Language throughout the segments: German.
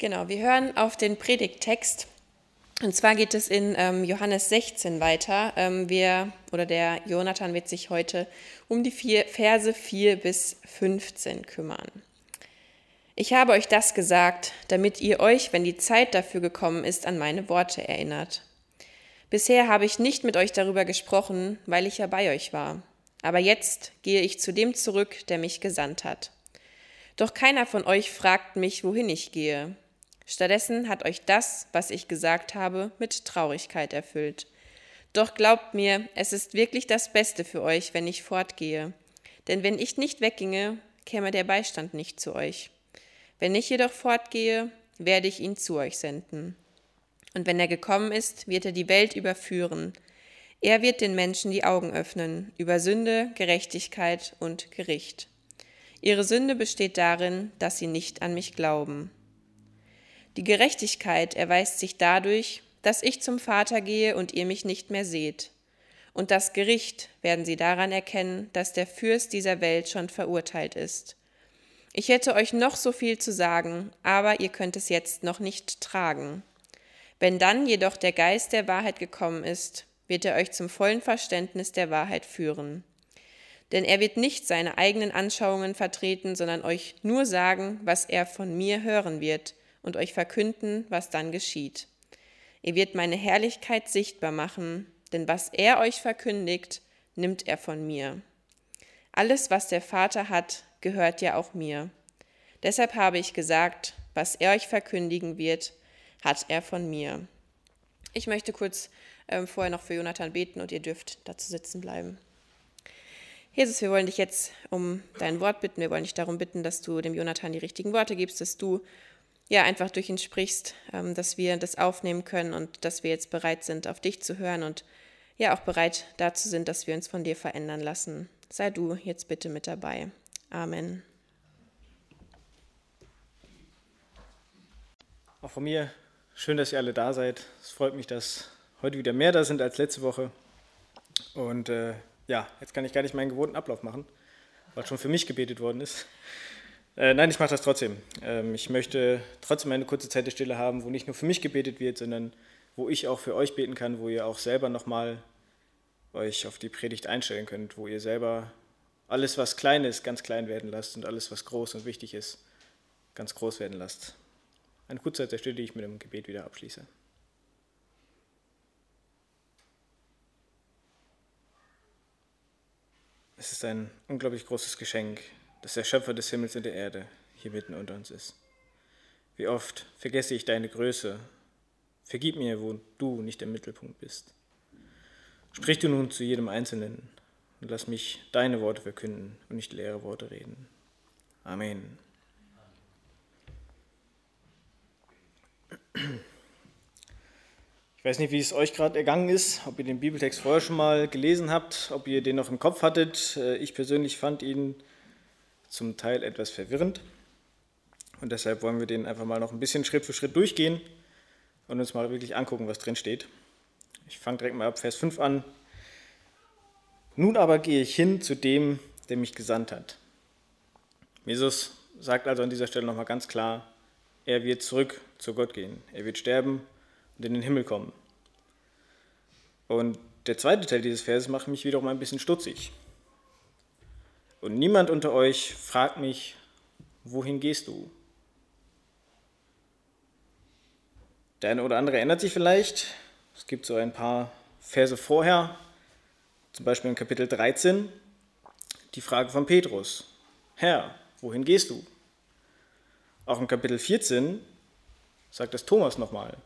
Genau, wir hören auf den Predigttext. Und zwar geht es in ähm, Johannes 16 weiter. Ähm, wir, oder der Jonathan wird sich heute um die vier, Verse 4 bis 15 kümmern. Ich habe euch das gesagt, damit ihr euch, wenn die Zeit dafür gekommen ist, an meine Worte erinnert. Bisher habe ich nicht mit euch darüber gesprochen, weil ich ja bei euch war. Aber jetzt gehe ich zu dem zurück, der mich gesandt hat. Doch keiner von euch fragt mich, wohin ich gehe. Stattdessen hat euch das, was ich gesagt habe, mit Traurigkeit erfüllt. Doch glaubt mir, es ist wirklich das Beste für euch, wenn ich fortgehe. Denn wenn ich nicht wegginge, käme der Beistand nicht zu euch. Wenn ich jedoch fortgehe, werde ich ihn zu euch senden. Und wenn er gekommen ist, wird er die Welt überführen. Er wird den Menschen die Augen öffnen über Sünde, Gerechtigkeit und Gericht. Ihre Sünde besteht darin, dass sie nicht an mich glauben. Die Gerechtigkeit erweist sich dadurch, dass ich zum Vater gehe und ihr mich nicht mehr seht. Und das Gericht werden sie daran erkennen, dass der Fürst dieser Welt schon verurteilt ist. Ich hätte euch noch so viel zu sagen, aber ihr könnt es jetzt noch nicht tragen. Wenn dann jedoch der Geist der Wahrheit gekommen ist, wird er euch zum vollen Verständnis der Wahrheit führen. Denn er wird nicht seine eigenen Anschauungen vertreten, sondern euch nur sagen, was er von mir hören wird, und euch verkünden, was dann geschieht. Ihr wird meine Herrlichkeit sichtbar machen, denn was er euch verkündigt, nimmt er von mir. Alles, was der Vater hat, gehört ja auch mir. Deshalb habe ich gesagt, was er euch verkündigen wird, hat er von mir. Ich möchte kurz ähm, vorher noch für Jonathan beten und ihr dürft dazu sitzen bleiben. Jesus, wir wollen dich jetzt um dein Wort bitten. Wir wollen dich darum bitten, dass du dem Jonathan die richtigen Worte gibst, dass du ja einfach durch ihn sprichst, ähm, dass wir das aufnehmen können und dass wir jetzt bereit sind, auf dich zu hören und ja auch bereit dazu sind, dass wir uns von dir verändern lassen. Sei du jetzt bitte mit dabei. Amen. Auch von mir schön, dass ihr alle da seid. Es freut mich, dass heute wieder mehr da sind als letzte Woche. Und äh, ja, jetzt kann ich gar nicht meinen gewohnten Ablauf machen, weil schon für mich gebetet worden ist. Äh, nein, ich mache das trotzdem. Ähm, ich möchte trotzdem eine kurze Zeit der Stille haben, wo nicht nur für mich gebetet wird, sondern wo ich auch für euch beten kann, wo ihr auch selber nochmal euch auf die Predigt einstellen könnt, wo ihr selber alles, was klein ist, ganz klein werden lasst und alles, was groß und wichtig ist, ganz groß werden lasst. Eine kurze Zeit der Stille, die ich mit dem Gebet wieder abschließe. Es ist ein unglaublich großes Geschenk, dass der Schöpfer des Himmels und der Erde hier mitten unter uns ist. Wie oft vergesse ich deine Größe. Vergib mir, wo du nicht der Mittelpunkt bist. Sprich du nun zu jedem Einzelnen und lass mich deine Worte verkünden und nicht leere Worte reden. Amen. Ich weiß nicht, wie es euch gerade ergangen ist, ob ihr den Bibeltext vorher schon mal gelesen habt, ob ihr den noch im Kopf hattet. Ich persönlich fand ihn zum Teil etwas verwirrend. Und deshalb wollen wir den einfach mal noch ein bisschen Schritt für Schritt durchgehen und uns mal wirklich angucken, was drin steht. Ich fange direkt mal ab Vers 5 an. Nun aber gehe ich hin zu dem, der mich gesandt hat. Jesus sagt also an dieser Stelle nochmal ganz klar, er wird zurück zu Gott gehen. Er wird sterben und in den Himmel kommen. Und der zweite Teil dieses Verses macht mich wiederum ein bisschen stutzig. Und niemand unter euch fragt mich, wohin gehst du? Der eine oder andere erinnert sich vielleicht, es gibt so ein paar Verse vorher, zum Beispiel in Kapitel 13, die Frage von Petrus. Herr, wohin gehst du? Auch in Kapitel 14 sagt das Thomas nochmal.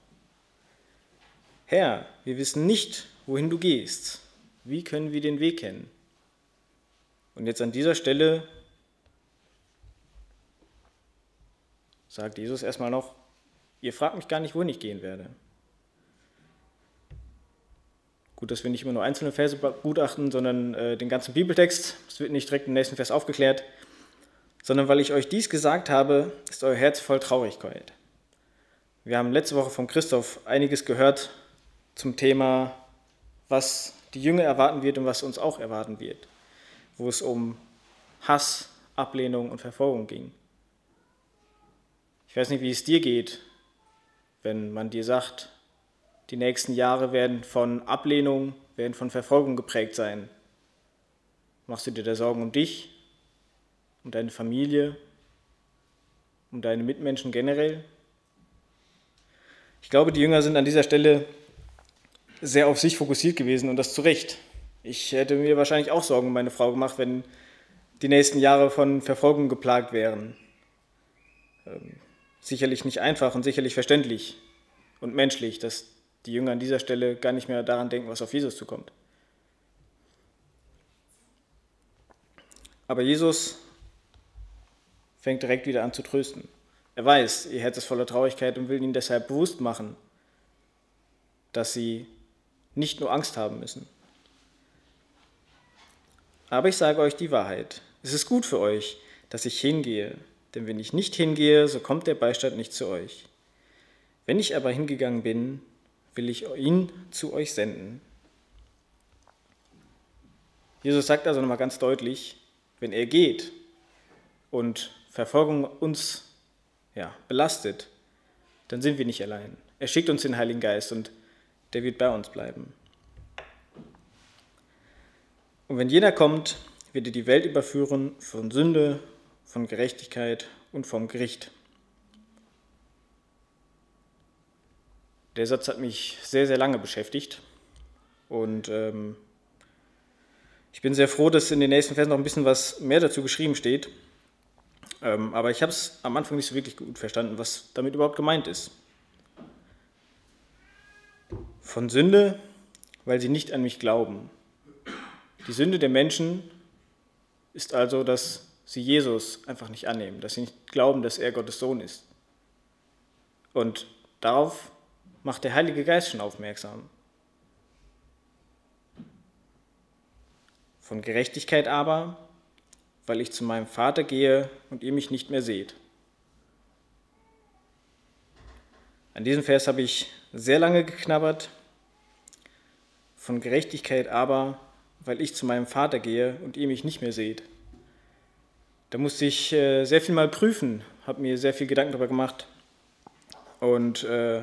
Herr, wir wissen nicht, wohin du gehst. Wie können wir den Weg kennen? Und jetzt an dieser Stelle sagt Jesus erstmal noch, ihr fragt mich gar nicht, wohin ich gehen werde. Gut, dass wir nicht immer nur einzelne Verse gutachten, sondern äh, den ganzen Bibeltext. Das wird nicht direkt im nächsten Vers aufgeklärt, sondern weil ich euch dies gesagt habe, ist euer Herz voll Traurigkeit. Wir haben letzte Woche von Christoph einiges gehört zum Thema, was die Jünger erwarten wird und was uns auch erwarten wird wo es um Hass, Ablehnung und Verfolgung ging. Ich weiß nicht, wie es dir geht, wenn man dir sagt, die nächsten Jahre werden von Ablehnung, werden von Verfolgung geprägt sein. Machst du dir da Sorgen um dich, um deine Familie, um deine Mitmenschen generell? Ich glaube, die Jünger sind an dieser Stelle sehr auf sich fokussiert gewesen und das zu Recht. Ich hätte mir wahrscheinlich auch Sorgen um meine Frau gemacht, wenn die nächsten Jahre von Verfolgung geplagt wären. Ähm, sicherlich nicht einfach und sicherlich verständlich und menschlich, dass die Jünger an dieser Stelle gar nicht mehr daran denken, was auf Jesus zukommt. Aber Jesus fängt direkt wieder an zu trösten. Er weiß, ihr Herz ist voller Traurigkeit und will ihnen deshalb bewusst machen, dass sie nicht nur Angst haben müssen. Aber ich sage euch die Wahrheit. Es ist gut für euch, dass ich hingehe, denn wenn ich nicht hingehe, so kommt der Beistand nicht zu euch. Wenn ich aber hingegangen bin, will ich ihn zu euch senden. Jesus sagt also nochmal ganz deutlich, wenn er geht und Verfolgung uns ja, belastet, dann sind wir nicht allein. Er schickt uns den Heiligen Geist und der wird bei uns bleiben. Und wenn jener kommt, wird er die Welt überführen von Sünde, von Gerechtigkeit und vom Gericht. Der Satz hat mich sehr, sehr lange beschäftigt und ähm, ich bin sehr froh, dass in den nächsten Versen noch ein bisschen was mehr dazu geschrieben steht. Ähm, aber ich habe es am Anfang nicht so wirklich gut verstanden, was damit überhaupt gemeint ist. Von Sünde, weil sie nicht an mich glauben. Die Sünde der Menschen ist also, dass sie Jesus einfach nicht annehmen, dass sie nicht glauben, dass er Gottes Sohn ist. Und darauf macht der Heilige Geist schon aufmerksam. Von Gerechtigkeit aber, weil ich zu meinem Vater gehe und ihr mich nicht mehr seht. An diesem Vers habe ich sehr lange geknabbert. Von Gerechtigkeit aber, weil ich zu meinem Vater gehe und ihr mich nicht mehr seht. Da musste ich äh, sehr viel mal prüfen, habe mir sehr viel Gedanken darüber gemacht und äh,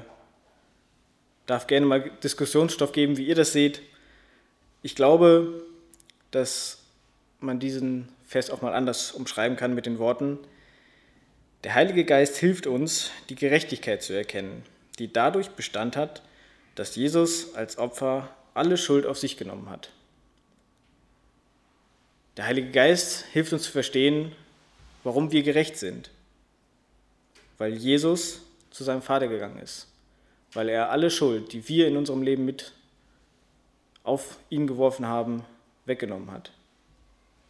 darf gerne mal Diskussionsstoff geben, wie ihr das seht. Ich glaube, dass man diesen Vers auch mal anders umschreiben kann mit den Worten, der Heilige Geist hilft uns, die Gerechtigkeit zu erkennen, die dadurch Bestand hat, dass Jesus als Opfer alle Schuld auf sich genommen hat. Der Heilige Geist hilft uns zu verstehen, warum wir gerecht sind. Weil Jesus zu seinem Vater gegangen ist. Weil er alle Schuld, die wir in unserem Leben mit auf ihn geworfen haben, weggenommen hat.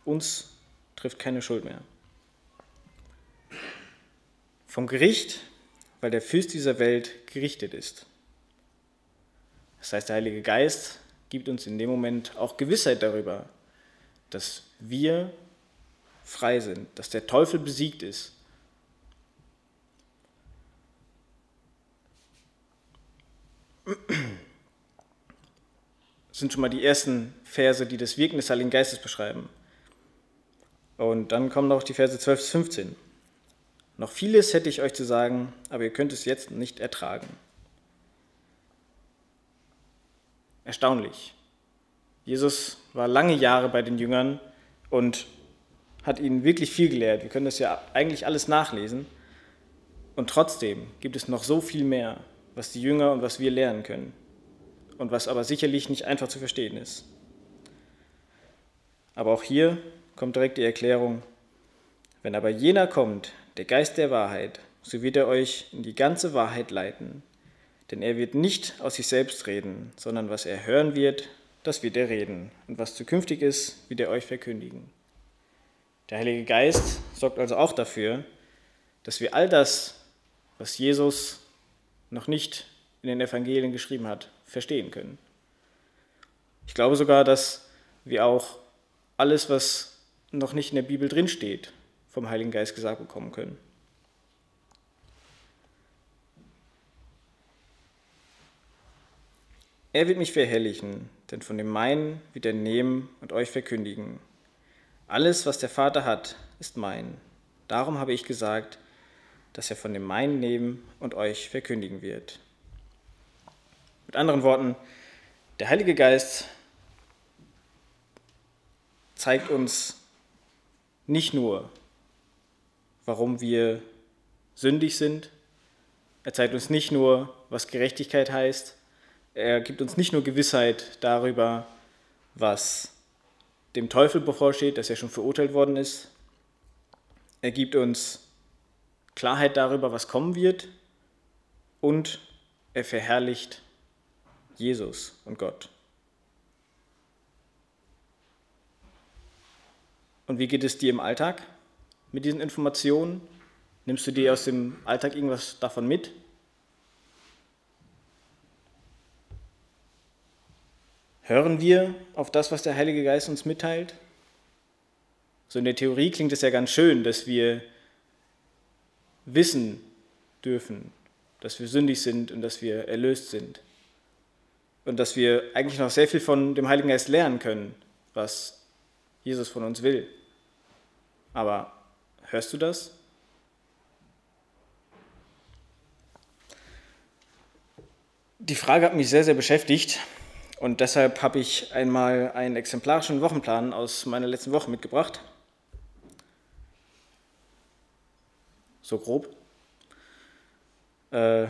Uns trifft keine Schuld mehr. Vom Gericht, weil der Fürst dieser Welt gerichtet ist. Das heißt, der Heilige Geist gibt uns in dem Moment auch Gewissheit darüber, dass wir frei sind, dass der Teufel besiegt ist. Das sind schon mal die ersten Verse, die das Wirken des Heiligen Geistes beschreiben. Und dann kommen noch die Verse 12 bis 15. Noch vieles hätte ich euch zu sagen, aber ihr könnt es jetzt nicht ertragen. Erstaunlich. Jesus war lange Jahre bei den Jüngern und hat ihnen wirklich viel gelehrt. Wir können das ja eigentlich alles nachlesen. Und trotzdem gibt es noch so viel mehr, was die Jünger und was wir lernen können. Und was aber sicherlich nicht einfach zu verstehen ist. Aber auch hier kommt direkt die Erklärung, wenn aber jener kommt, der Geist der Wahrheit, so wird er euch in die ganze Wahrheit leiten. Denn er wird nicht aus sich selbst reden, sondern was er hören wird, das wird er reden. Und was zukünftig ist, wird er euch verkündigen. Der Heilige Geist sorgt also auch dafür, dass wir all das, was Jesus noch nicht in den Evangelien geschrieben hat, verstehen können. Ich glaube sogar, dass wir auch alles, was noch nicht in der Bibel drinsteht, vom Heiligen Geist gesagt bekommen können. Er wird mich verherrlichen, denn von dem meinen wird er nehmen und euch verkündigen. Alles, was der Vater hat, ist mein. Darum habe ich gesagt, das er von dem meinen nehmen und euch verkündigen wird. Mit anderen Worten, der Heilige Geist zeigt uns nicht nur, warum wir sündig sind, er zeigt uns nicht nur, was Gerechtigkeit heißt, er gibt uns nicht nur Gewissheit darüber, was dem Teufel bevorsteht, dass er schon verurteilt worden ist, er gibt uns Klarheit darüber, was kommen wird und er verherrlicht Jesus und Gott. Und wie geht es dir im Alltag mit diesen Informationen? Nimmst du dir aus dem Alltag irgendwas davon mit? Hören wir auf das, was der Heilige Geist uns mitteilt? So in der Theorie klingt es ja ganz schön, dass wir wissen dürfen, dass wir sündig sind und dass wir erlöst sind. Und dass wir eigentlich noch sehr viel von dem Heiligen Geist lernen können, was Jesus von uns will. Aber hörst du das? Die Frage hat mich sehr, sehr beschäftigt und deshalb habe ich einmal einen exemplarischen Wochenplan aus meiner letzten Woche mitgebracht. So grob. Äh,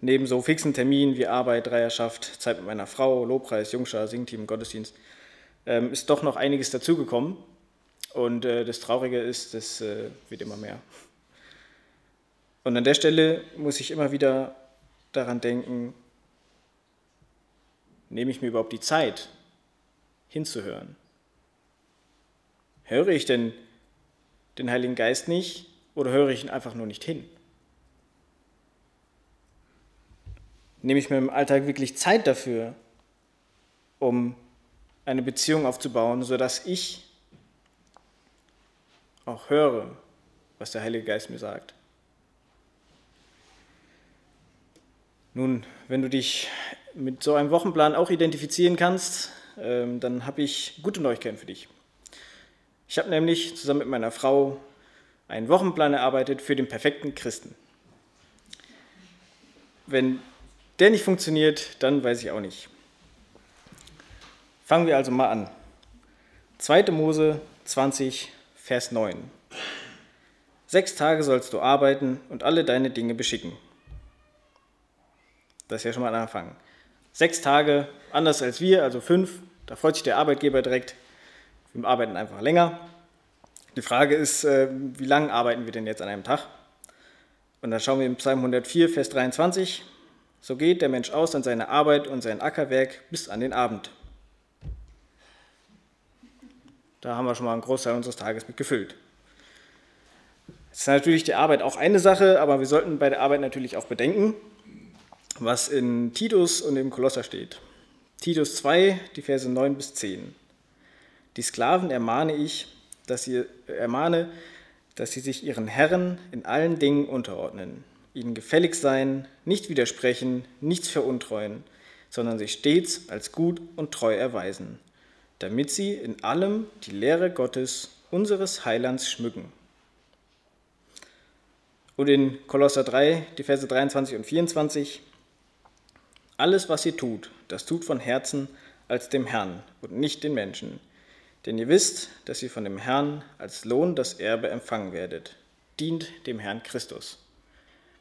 neben so fixen Terminen wie Arbeit, Dreierschaft, Zeit mit meiner Frau, Lobpreis, Jungschar, Singteam, Gottesdienst, ähm, ist doch noch einiges dazugekommen. Und äh, das Traurige ist, das äh, wird immer mehr. Und an der Stelle muss ich immer wieder daran denken, nehme ich mir überhaupt die Zeit hinzuhören? Höre ich denn den Heiligen Geist nicht oder höre ich ihn einfach nur nicht hin? Nehme ich mir im Alltag wirklich Zeit dafür, um eine Beziehung aufzubauen, sodass ich auch höre, was der Heilige Geist mir sagt? Nun, wenn du dich mit so einem Wochenplan auch identifizieren kannst, ähm, dann habe ich gute Neuigkeiten für dich. Ich habe nämlich zusammen mit meiner Frau einen Wochenplan erarbeitet für den perfekten Christen. Wenn der nicht funktioniert, dann weiß ich auch nicht. Fangen wir also mal an. 2. Mose 20, Vers 9. Sechs Tage sollst du arbeiten und alle deine Dinge beschicken. Das ist ja schon mal ein Anfang. Sechs Tage, anders als wir, also fünf, da freut sich der Arbeitgeber direkt. Wir arbeiten einfach länger. Die Frage ist, äh, wie lange arbeiten wir denn jetzt an einem Tag? Und dann schauen wir im Psalm 104, Vers 23. So geht der Mensch aus an seine Arbeit und sein Ackerwerk bis an den Abend. Da haben wir schon mal einen Großteil unseres Tages mit gefüllt. Jetzt ist natürlich die Arbeit auch eine Sache, aber wir sollten bei der Arbeit natürlich auch bedenken, was in Titus und im Kolosser steht. Titus 2, die Verse 9 bis 10. Die Sklaven ermahne ich, dass sie, ermahne, dass sie sich ihren Herren in allen Dingen unterordnen, ihnen gefällig sein, nicht widersprechen, nichts veruntreuen, sondern sich stets als gut und treu erweisen, damit sie in allem die Lehre Gottes, unseres Heilands, schmücken. Und in Kolosser 3, die Verse 23 und 24, alles, was ihr tut, das tut von Herzen als dem Herrn und nicht den Menschen. Denn ihr wisst, dass ihr von dem Herrn als Lohn das Erbe empfangen werdet. Dient dem Herrn Christus.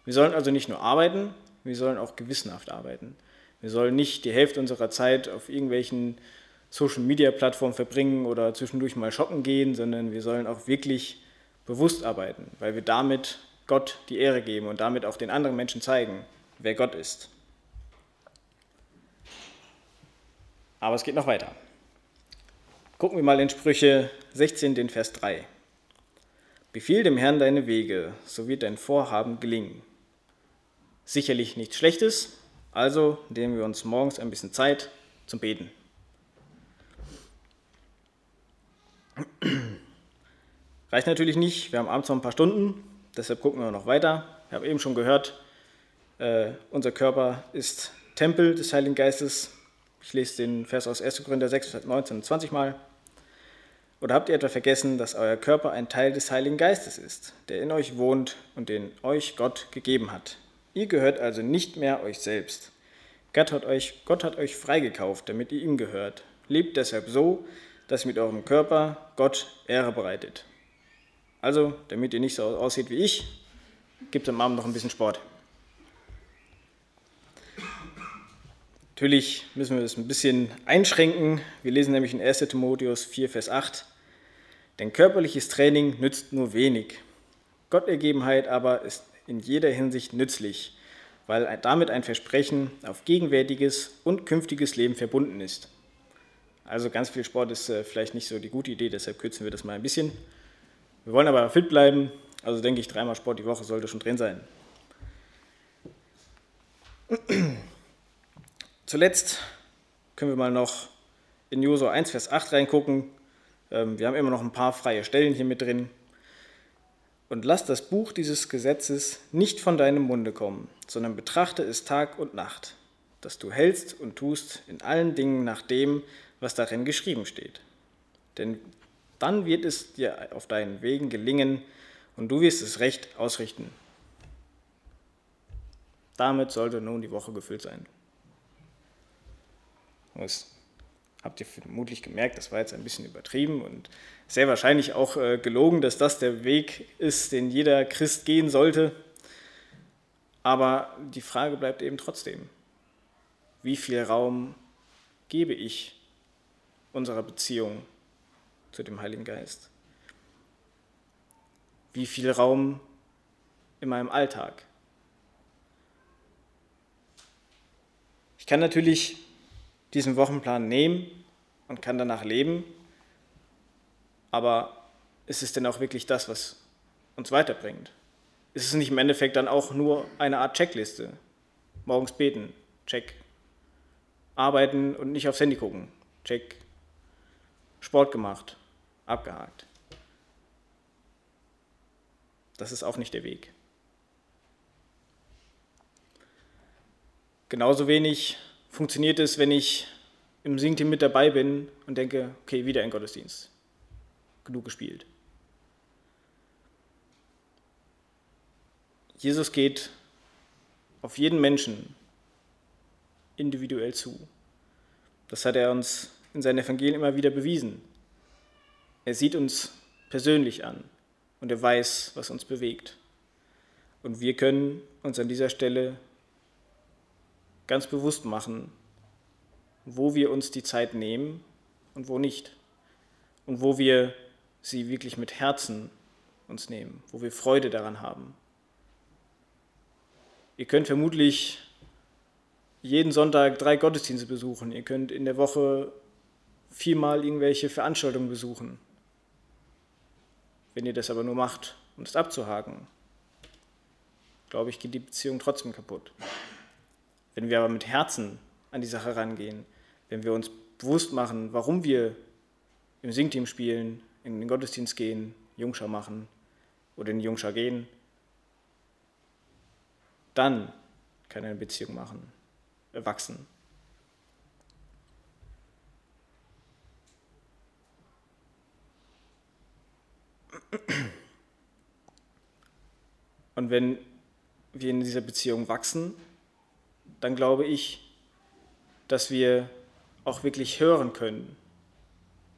Wir sollen also nicht nur arbeiten, wir sollen auch gewissenhaft arbeiten. Wir sollen nicht die Hälfte unserer Zeit auf irgendwelchen Social-Media-Plattformen verbringen oder zwischendurch mal shoppen gehen, sondern wir sollen auch wirklich bewusst arbeiten, weil wir damit Gott die Ehre geben und damit auch den anderen Menschen zeigen, wer Gott ist. Aber es geht noch weiter. Gucken wir mal in Sprüche 16, den Vers 3. Befiehl dem Herrn deine Wege, so wird dein Vorhaben gelingen. Sicherlich nichts Schlechtes, also nehmen wir uns morgens ein bisschen Zeit zum Beten. Reicht natürlich nicht, wir haben abends noch ein paar Stunden, deshalb gucken wir noch weiter. Ich habe eben schon gehört, äh, unser Körper ist Tempel des Heiligen Geistes, ich lese den Vers aus 1. Korinther 6, 19 und 20 mal. Oder habt ihr etwa vergessen, dass euer Körper ein Teil des Heiligen Geistes ist, der in euch wohnt und den euch Gott gegeben hat? Ihr gehört also nicht mehr euch selbst. Gott hat euch, Gott hat euch freigekauft, damit ihr ihm gehört. Lebt deshalb so, dass ihr mit eurem Körper Gott Ehre bereitet. Also, damit ihr nicht so aussieht wie ich, gibt am Abend noch ein bisschen Sport. Natürlich müssen wir das ein bisschen einschränken. Wir lesen nämlich in 1 Timotheus 4, Vers 8. Denn körperliches Training nützt nur wenig. Gottergebenheit aber ist in jeder Hinsicht nützlich, weil damit ein Versprechen auf gegenwärtiges und künftiges Leben verbunden ist. Also ganz viel Sport ist äh, vielleicht nicht so die gute Idee, deshalb kürzen wir das mal ein bisschen. Wir wollen aber fit bleiben, also denke ich, dreimal Sport die Woche sollte schon drin sein. Zuletzt können wir mal noch in Josua 1, Vers 8 reingucken. Ähm, wir haben immer noch ein paar freie Stellen hier mit drin. Und lass das Buch dieses Gesetzes nicht von deinem Munde kommen, sondern betrachte es Tag und Nacht, dass du hältst und tust in allen Dingen nach dem, was darin geschrieben steht. Denn dann wird es dir auf deinen Wegen gelingen und du wirst es recht ausrichten. Damit sollte nun die Woche gefüllt sein. Das habt ihr vermutlich gemerkt, das war jetzt ein bisschen übertrieben und sehr wahrscheinlich auch äh, gelogen, dass das der Weg ist, den jeder Christ gehen sollte. Aber die Frage bleibt eben trotzdem, wie viel Raum gebe ich unserer Beziehung zu dem Heiligen Geist? Wie viel Raum in meinem Alltag? Ich kann natürlich diesen Wochenplan nehmen und kann danach leben. Aber ist es denn auch wirklich das, was uns weiterbringt? Ist es nicht im Endeffekt dann auch nur eine Art Checkliste? Morgens beten, check. Arbeiten und nicht aufs Handy gucken, check. Sport gemacht, abgehakt. Das ist auch nicht der Weg. Genauso wenig funktioniert es, wenn ich im Singteam mit dabei bin und denke, okay, wieder ein Gottesdienst. Genug gespielt. Jesus geht auf jeden Menschen individuell zu. Das hat er uns in seinen Evangelien immer wieder bewiesen. Er sieht uns persönlich an und er weiß, was uns bewegt. Und wir können uns an dieser Stelle ganz bewusst machen, wo wir uns die Zeit nehmen und wo nicht. Und wo wir sie wirklich mit Herzen uns nehmen, wo wir Freude daran haben. Ihr könnt vermutlich jeden Sonntag drei Gottesdienste besuchen. Ihr könnt in der Woche viermal irgendwelche Veranstaltungen besuchen. Wenn ihr das aber nur macht, um es abzuhaken, glaube ich, geht die Beziehung trotzdem kaputt. Wenn wir aber mit Herzen an die Sache rangehen, wenn wir uns bewusst machen, warum wir im Singteam spielen, in den Gottesdienst gehen, Jungschau machen oder in die Jungschau gehen, dann kann eine Beziehung machen, wachsen. Und wenn wir in dieser Beziehung wachsen, dann glaube ich, dass wir auch wirklich hören können,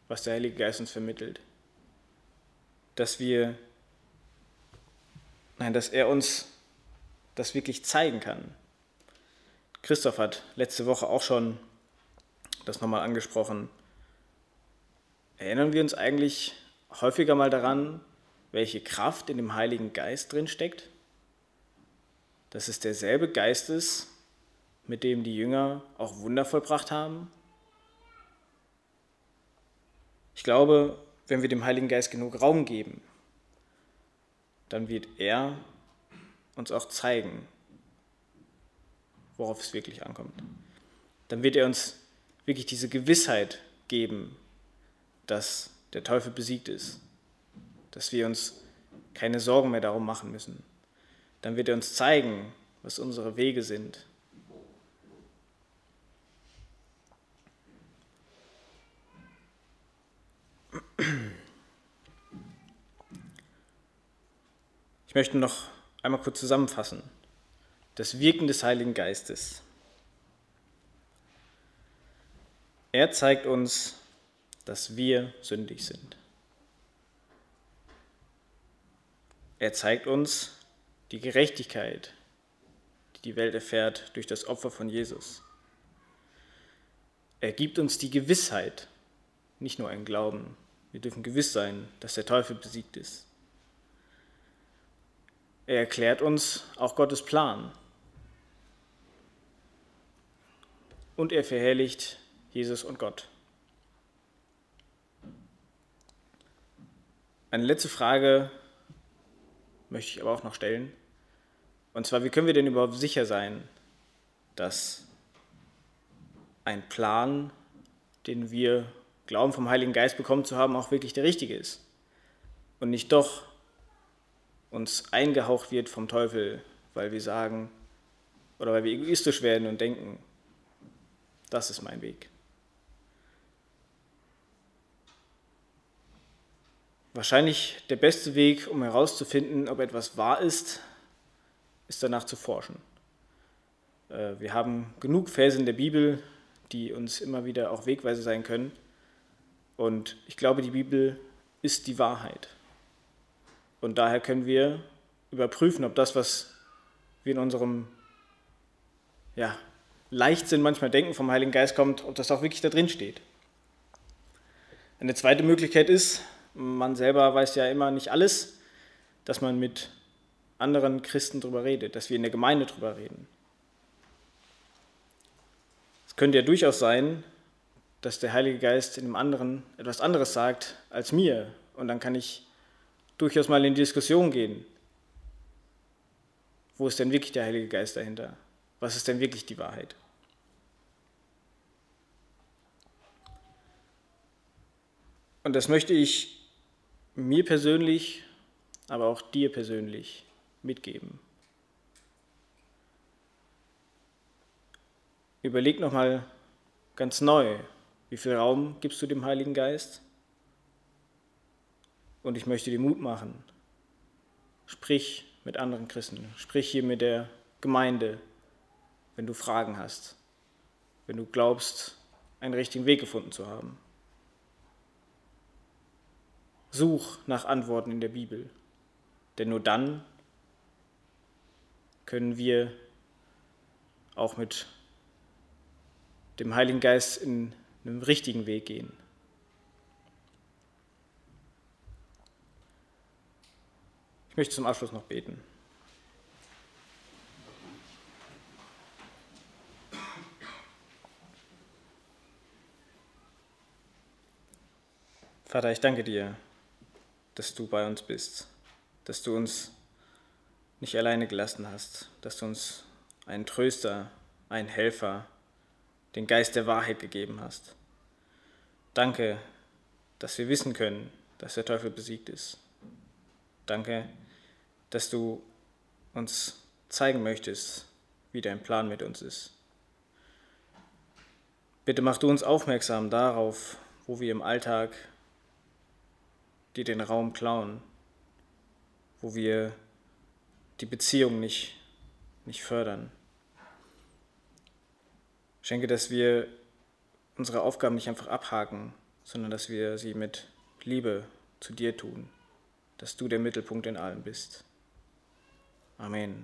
was der Heilige Geist uns vermittelt. Dass wir, nein, dass er uns das wirklich zeigen kann. Christoph hat letzte Woche auch schon das nochmal angesprochen. Erinnern wir uns eigentlich häufiger mal daran, welche Kraft in dem Heiligen Geist drin steckt? Dass es derselbe Geist ist, mit dem die Jünger auch Wunder vollbracht haben? Ich glaube, wenn wir dem Heiligen Geist genug Raum geben, dann wird er uns auch zeigen, worauf es wirklich ankommt. Dann wird er uns wirklich diese Gewissheit geben, dass der Teufel besiegt ist, dass wir uns keine Sorgen mehr darum machen müssen. Dann wird er uns zeigen, was unsere Wege sind, Ich möchte noch einmal kurz zusammenfassen. Das Wirken des Heiligen Geistes. Er zeigt uns, dass wir sündig sind. Er zeigt uns die Gerechtigkeit, die die Welt erfährt durch das Opfer von Jesus. Er gibt uns die Gewissheit, nicht nur ein Glauben. Wir dürfen gewiss sein, dass der Teufel besiegt ist. Er erklärt uns auch Gottes Plan. Und er verherrlicht Jesus und Gott. Eine letzte Frage möchte ich aber auch noch stellen. Und zwar, wie können wir denn überhaupt sicher sein, dass ein Plan, den wir glauben vom Heiligen Geist bekommen zu haben, auch wirklich der richtige ist und nicht doch uns eingehaucht wird vom Teufel, weil wir sagen oder weil wir egoistisch werden und denken, das ist mein Weg. Wahrscheinlich der beste Weg, um herauszufinden, ob etwas wahr ist, ist danach zu forschen. Äh, wir haben genug Verse in der Bibel, die uns immer wieder auch Wegweise sein können. Und ich glaube, die Bibel ist die Wahrheit. Und daher können wir überprüfen, ob das, was wir in unserem ja, Leichtsinn manchmal denken, vom Heiligen Geist kommt, ob das auch wirklich da drin steht. Eine zweite Möglichkeit ist, man selber weiß ja immer nicht alles, dass man mit anderen Christen darüber redet, dass wir in der Gemeinde darüber reden. Es könnte ja durchaus sein, dass der Heilige Geist in dem anderen etwas anderes sagt als mir. Und dann kann ich durchaus mal in die Diskussion gehen. Wo ist denn wirklich der Heilige Geist dahinter? Was ist denn wirklich die Wahrheit? Und das möchte ich mir persönlich, aber auch dir persönlich mitgeben. Überleg nochmal ganz neu, wie viel Raum gibst du dem Heiligen Geist? Und ich möchte dir Mut machen. Sprich mit anderen Christen, sprich hier mit der Gemeinde, wenn du Fragen hast, wenn du glaubst, einen richtigen Weg gefunden zu haben. Such nach Antworten in der Bibel, denn nur dann können wir auch mit dem Heiligen Geist in einem richtigen Weg gehen. Ich möchte zum Abschluss noch beten. Vater, ich danke dir dass du bei uns bist, dass du uns nicht alleine gelassen hast, dass du uns einen Tröster, einen Helfer, den Geist der Wahrheit gegeben hast. Danke, dass wir wissen können, dass der Teufel besiegt ist. Danke, dass du uns zeigen möchtest, wie dein Plan mit uns ist. Bitte mach du uns aufmerksam darauf, wo wir im Alltag die den Raum klauen, wo wir die Beziehung nicht, nicht fördern. Schenke, dass wir unsere Aufgaben nicht einfach abhaken, sondern dass wir sie mit Liebe zu dir tun, dass du der Mittelpunkt in allem bist. Amen.